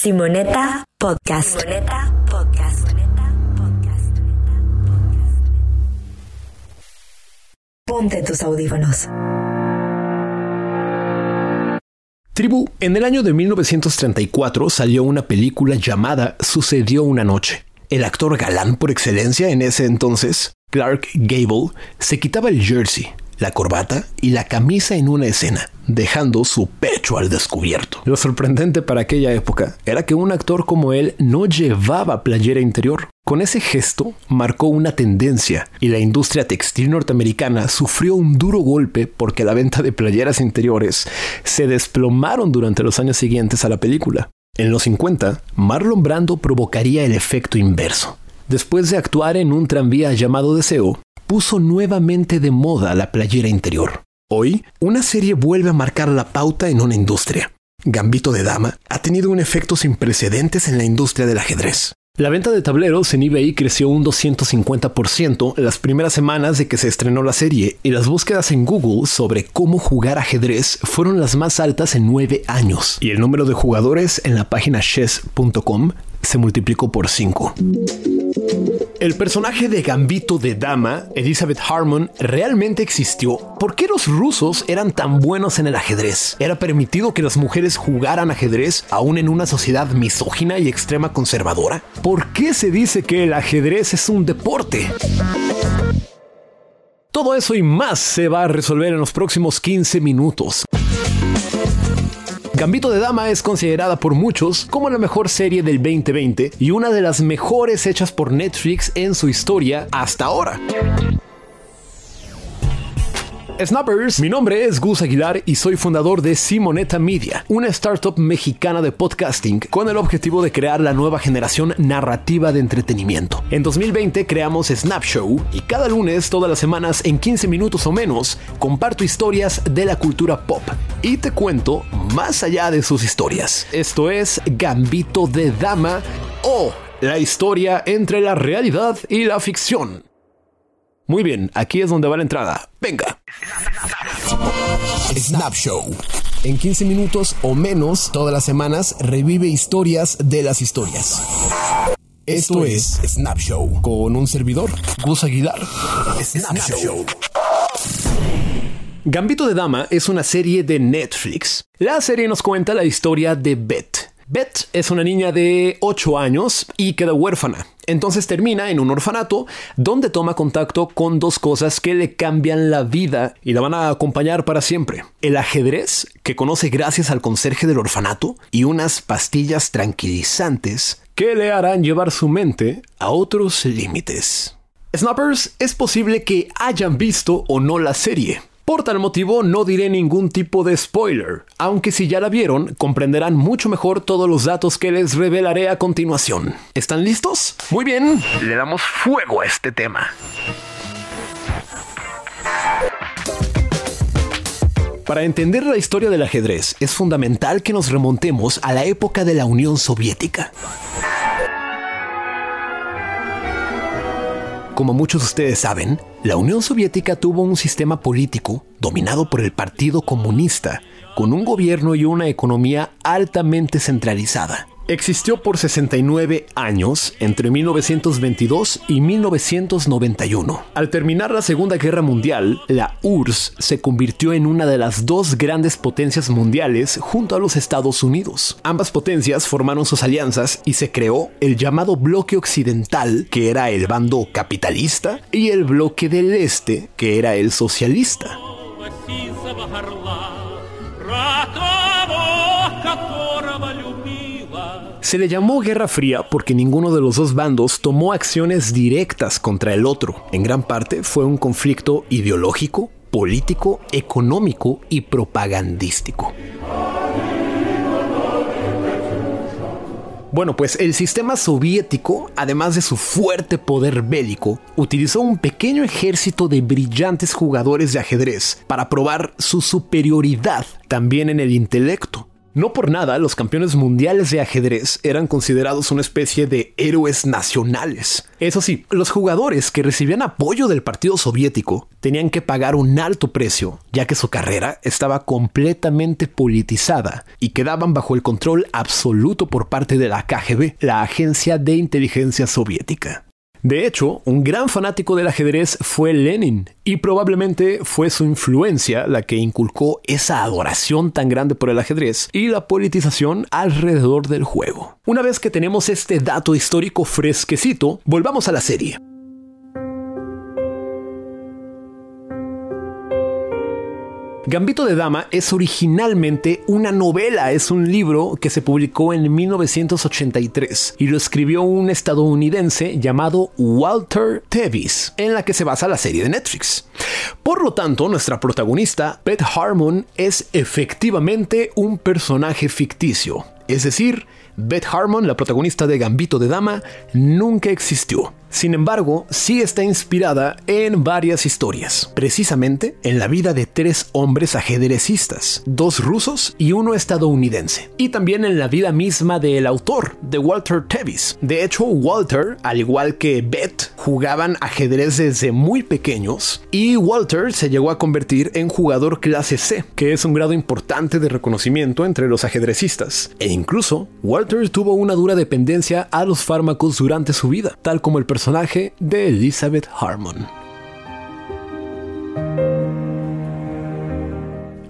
Simoneta Podcast. Simoneta Podcast. Ponte tus audífonos. Tribu, en el año de 1934 salió una película llamada Sucedió una noche. El actor galán por excelencia en ese entonces, Clark Gable, se quitaba el jersey, la corbata y la camisa en una escena, dejando su pecho al descubierto. Lo sorprendente para aquella época era que un actor como él no llevaba playera interior. Con ese gesto marcó una tendencia y la industria textil norteamericana sufrió un duro golpe porque la venta de playeras interiores se desplomaron durante los años siguientes a la película. En los 50, Marlon Brando provocaría el efecto inverso. Después de actuar en un tranvía llamado Deseo, puso nuevamente de moda la playera interior. Hoy, una serie vuelve a marcar la pauta en una industria. Gambito de Dama ha tenido un efecto sin precedentes en la industria del ajedrez. La venta de tableros en eBay creció un 250% las primeras semanas de que se estrenó la serie y las búsquedas en Google sobre cómo jugar ajedrez fueron las más altas en nueve años y el número de jugadores en la página chess.com se multiplicó por 5. El personaje de Gambito de Dama, Elizabeth Harmon, realmente existió. ¿Por qué los rusos eran tan buenos en el ajedrez? ¿Era permitido que las mujeres jugaran ajedrez aún en una sociedad misógina y extrema conservadora? ¿Por qué se dice que el ajedrez es un deporte? Todo eso y más se va a resolver en los próximos 15 minutos. Gambito de Dama es considerada por muchos como la mejor serie del 2020 y una de las mejores hechas por Netflix en su historia hasta ahora. Snappers, mi nombre es Gus Aguilar y soy fundador de Simoneta Media, una startup mexicana de podcasting con el objetivo de crear la nueva generación narrativa de entretenimiento. En 2020 creamos Snap Show y cada lunes, todas las semanas, en 15 minutos o menos, comparto historias de la cultura pop y te cuento más allá de sus historias. Esto es Gambito de Dama o la historia entre la realidad y la ficción. Muy bien, aquí es donde va la entrada. Venga. Snap Show. En 15 minutos o menos todas las semanas revive historias de las historias. Esto es Snap Show con un servidor, Gus Aguilar. Snap Show. Gambito de Dama es una serie de Netflix. La serie nos cuenta la historia de Beth. Beth es una niña de 8 años y queda huérfana. Entonces termina en un orfanato donde toma contacto con dos cosas que le cambian la vida y la van a acompañar para siempre. El ajedrez, que conoce gracias al conserje del orfanato, y unas pastillas tranquilizantes que le harán llevar su mente a otros límites. Snappers, es posible que hayan visto o no la serie. Por tal motivo no diré ningún tipo de spoiler, aunque si ya la vieron comprenderán mucho mejor todos los datos que les revelaré a continuación. ¿Están listos? Muy bien, le damos fuego a este tema. Para entender la historia del ajedrez es fundamental que nos remontemos a la época de la Unión Soviética. Como muchos de ustedes saben, la Unión Soviética tuvo un sistema político dominado por el Partido Comunista, con un gobierno y una economía altamente centralizada. Existió por 69 años, entre 1922 y 1991. Al terminar la Segunda Guerra Mundial, la URSS se convirtió en una de las dos grandes potencias mundiales junto a los Estados Unidos. Ambas potencias formaron sus alianzas y se creó el llamado bloque occidental, que era el bando capitalista, y el bloque del este, que era el socialista. Se le llamó Guerra Fría porque ninguno de los dos bandos tomó acciones directas contra el otro. En gran parte fue un conflicto ideológico, político, económico y propagandístico. Bueno, pues el sistema soviético, además de su fuerte poder bélico, utilizó un pequeño ejército de brillantes jugadores de ajedrez para probar su superioridad también en el intelecto. No por nada, los campeones mundiales de ajedrez eran considerados una especie de héroes nacionales. Eso sí, los jugadores que recibían apoyo del Partido Soviético tenían que pagar un alto precio, ya que su carrera estaba completamente politizada y quedaban bajo el control absoluto por parte de la KGB, la Agencia de Inteligencia Soviética. De hecho, un gran fanático del ajedrez fue Lenin, y probablemente fue su influencia la que inculcó esa adoración tan grande por el ajedrez y la politización alrededor del juego. Una vez que tenemos este dato histórico fresquecito, volvamos a la serie. Gambito de Dama es originalmente una novela, es un libro que se publicó en 1983 y lo escribió un estadounidense llamado Walter Tevis, en la que se basa la serie de Netflix. Por lo tanto, nuestra protagonista, Beth Harmon, es efectivamente un personaje ficticio, es decir, Beth Harmon, la protagonista de Gambito de Dama, nunca existió. Sin embargo, sí está inspirada en varias historias, precisamente en la vida de tres hombres ajedrecistas, dos rusos y uno estadounidense, y también en la vida misma del autor, de Walter Tevis. De hecho, Walter, al igual que Beth, jugaban ajedrez desde muy pequeños, y Walter se llegó a convertir en jugador clase C, que es un grado importante de reconocimiento entre los ajedrecistas, e incluso Walter tuvo una dura dependencia a los fármacos durante su vida, tal como el personaje de Elizabeth Harmon.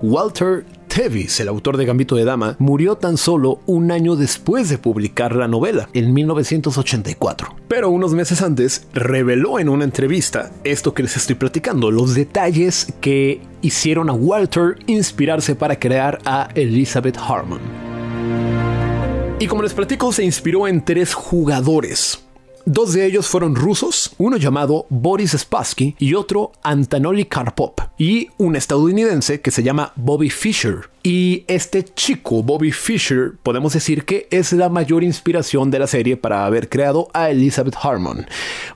Walter Tevis, el autor de Gambito de Dama, murió tan solo un año después de publicar la novela, en 1984. Pero unos meses antes reveló en una entrevista esto que les estoy platicando, los detalles que hicieron a Walter inspirarse para crear a Elizabeth Harmon. Y como les platico, se inspiró en tres jugadores. Dos de ellos fueron rusos, uno llamado Boris Spassky y otro Antonoli Karpov, y un estadounidense que se llama Bobby Fischer. Y este chico, Bobby Fischer, podemos decir que es la mayor inspiración de la serie para haber creado a Elizabeth Harmon.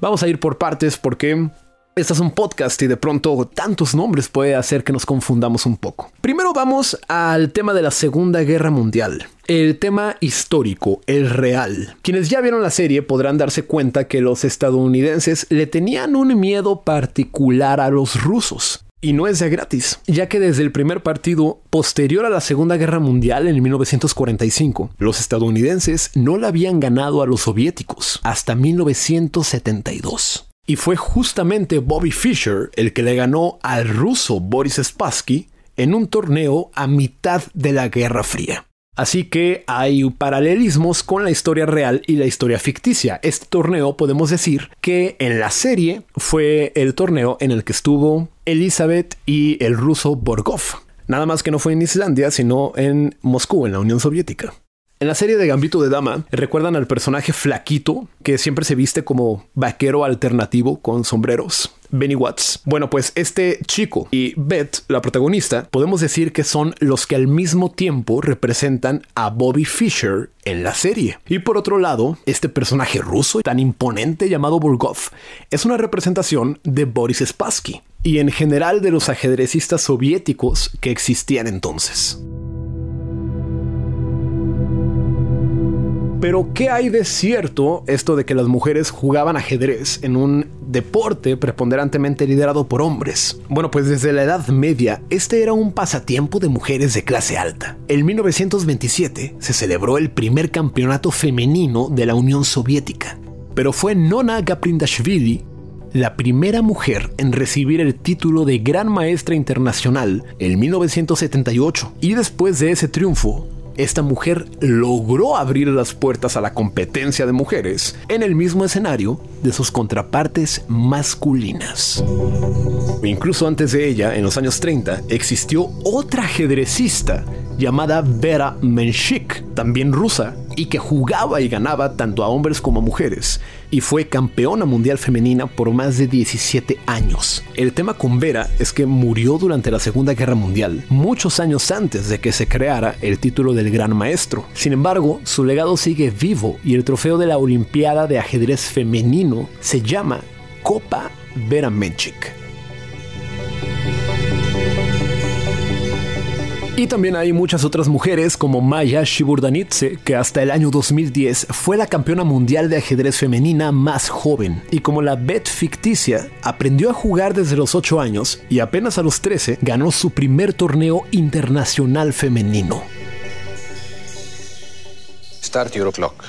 Vamos a ir por partes porque este es un podcast y de pronto tantos nombres puede hacer que nos confundamos un poco. Primero vamos al tema de la Segunda Guerra Mundial. El tema histórico, el real. Quienes ya vieron la serie podrán darse cuenta que los estadounidenses le tenían un miedo particular a los rusos. Y no es de gratis, ya que desde el primer partido posterior a la Segunda Guerra Mundial en 1945, los estadounidenses no la habían ganado a los soviéticos hasta 1972. Y fue justamente Bobby Fischer el que le ganó al ruso Boris Spassky en un torneo a mitad de la Guerra Fría. Así que hay paralelismos con la historia real y la historia ficticia. Este torneo podemos decir que en la serie fue el torneo en el que estuvo Elizabeth y el ruso Borgov. Nada más que no fue en Islandia, sino en Moscú, en la Unión Soviética. En la serie de Gambito de Dama, recuerdan al personaje flaquito que siempre se viste como vaquero alternativo con sombreros. Benny Watts. Bueno, pues este chico y Beth, la protagonista, podemos decir que son los que al mismo tiempo representan a Bobby Fischer en la serie. Y por otro lado, este personaje ruso tan imponente llamado Burgov es una representación de Boris Spassky y en general de los ajedrecistas soviéticos que existían entonces. Pero ¿qué hay de cierto esto de que las mujeres jugaban ajedrez en un deporte preponderantemente liderado por hombres? Bueno, pues desde la Edad Media este era un pasatiempo de mujeres de clase alta. En 1927 se celebró el primer campeonato femenino de la Unión Soviética. Pero fue Nona Gaprindashvili la primera mujer en recibir el título de Gran Maestra Internacional en 1978 y después de ese triunfo esta mujer logró abrir las puertas a la competencia de mujeres en el mismo escenario de sus contrapartes masculinas. Incluso antes de ella, en los años 30, existió otra ajedrecista llamada Vera Menshik, también rusa, y que jugaba y ganaba tanto a hombres como a mujeres, y fue campeona mundial femenina por más de 17 años. El tema con Vera es que murió durante la Segunda Guerra Mundial, muchos años antes de que se creara el título del Gran Maestro. Sin embargo, su legado sigue vivo y el trofeo de la Olimpiada de Ajedrez Femenino se llama Copa Vera Menchik. Y también hay muchas otras mujeres como Maya Shiburdanidze, que hasta el año 2010 fue la campeona mundial de ajedrez femenina más joven. Y como la Bet ficticia, aprendió a jugar desde los 8 años y apenas a los 13 ganó su primer torneo internacional femenino. Start your clock.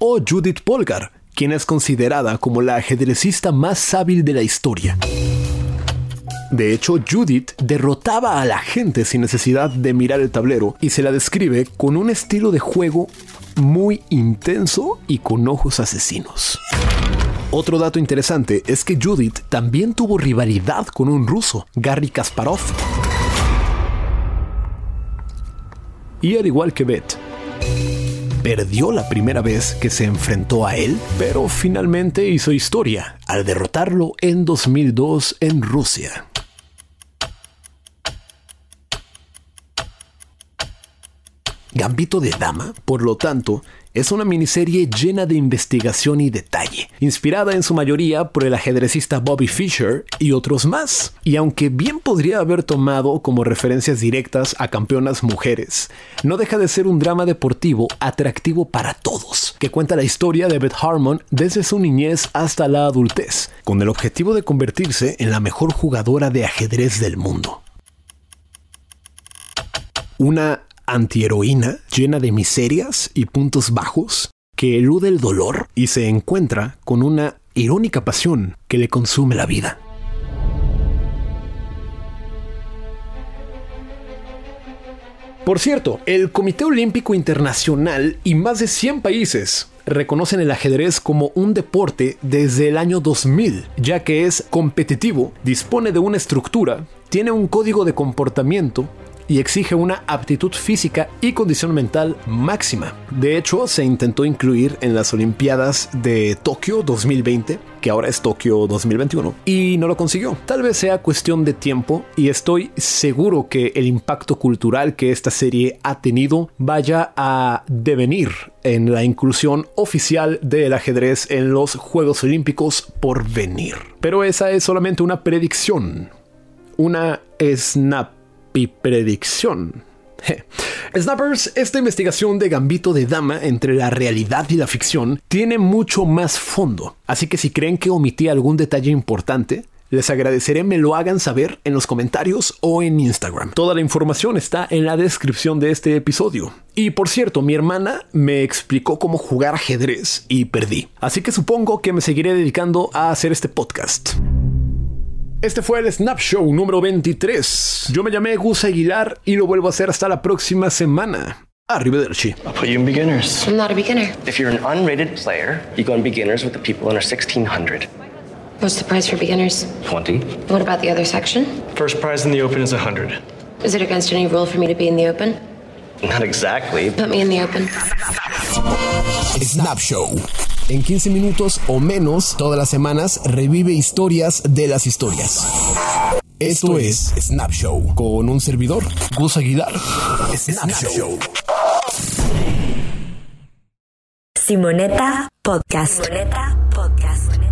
O Judith Polgar, quien es considerada como la ajedrecista más hábil de la historia. De hecho, Judith derrotaba a la gente sin necesidad de mirar el tablero y se la describe con un estilo de juego muy intenso y con ojos asesinos. Otro dato interesante es que Judith también tuvo rivalidad con un ruso, Gary Kasparov. Y al igual que Beth, perdió la primera vez que se enfrentó a él, pero finalmente hizo historia al derrotarlo en 2002 en Rusia. Gambito de Dama, por lo tanto, es una miniserie llena de investigación y detalle, inspirada en su mayoría por el ajedrecista Bobby Fischer y otros más. Y aunque bien podría haber tomado como referencias directas a campeonas mujeres, no deja de ser un drama deportivo atractivo para todos, que cuenta la historia de Beth Harmon desde su niñez hasta la adultez, con el objetivo de convertirse en la mejor jugadora de ajedrez del mundo. Una antiheroína llena de miserias y puntos bajos que elude el dolor y se encuentra con una irónica pasión que le consume la vida. Por cierto, el Comité Olímpico Internacional y más de 100 países reconocen el ajedrez como un deporte desde el año 2000, ya que es competitivo, dispone de una estructura, tiene un código de comportamiento y exige una aptitud física y condición mental máxima. De hecho, se intentó incluir en las Olimpiadas de Tokio 2020, que ahora es Tokio 2021, y no lo consiguió. Tal vez sea cuestión de tiempo y estoy seguro que el impacto cultural que esta serie ha tenido vaya a devenir en la inclusión oficial del ajedrez en los Juegos Olímpicos por venir. Pero esa es solamente una predicción, una snap predicción. Snappers, esta investigación de Gambito de Dama entre la realidad y la ficción tiene mucho más fondo, así que si creen que omití algún detalle importante, les agradeceré me lo hagan saber en los comentarios o en Instagram. Toda la información está en la descripción de este episodio. Y por cierto, mi hermana me explicó cómo jugar ajedrez y perdí, así que supongo que me seguiré dedicando a hacer este podcast. Este fue el Snap Show número 23. Yo me llamé Gus Aguilar y lo vuelvo a hacer hasta la próxima semana. Arrivederci. I'll put you in beginners. I'm not a beginner. If you're an unrated player, you go in beginners with the people in our 1600. What's the price for beginners? 20. What about the other section? First prize in the open is 100. Is it against any rule for me to be in the open? Not exactly. Put me in the open. Snap Show. En 15 minutos o menos, todas las semanas, revive historias de las historias. Esto es Snap Show con un servidor, Gus Aguilar. Snap Show. Simoneta Podcast. Simoneta Podcast.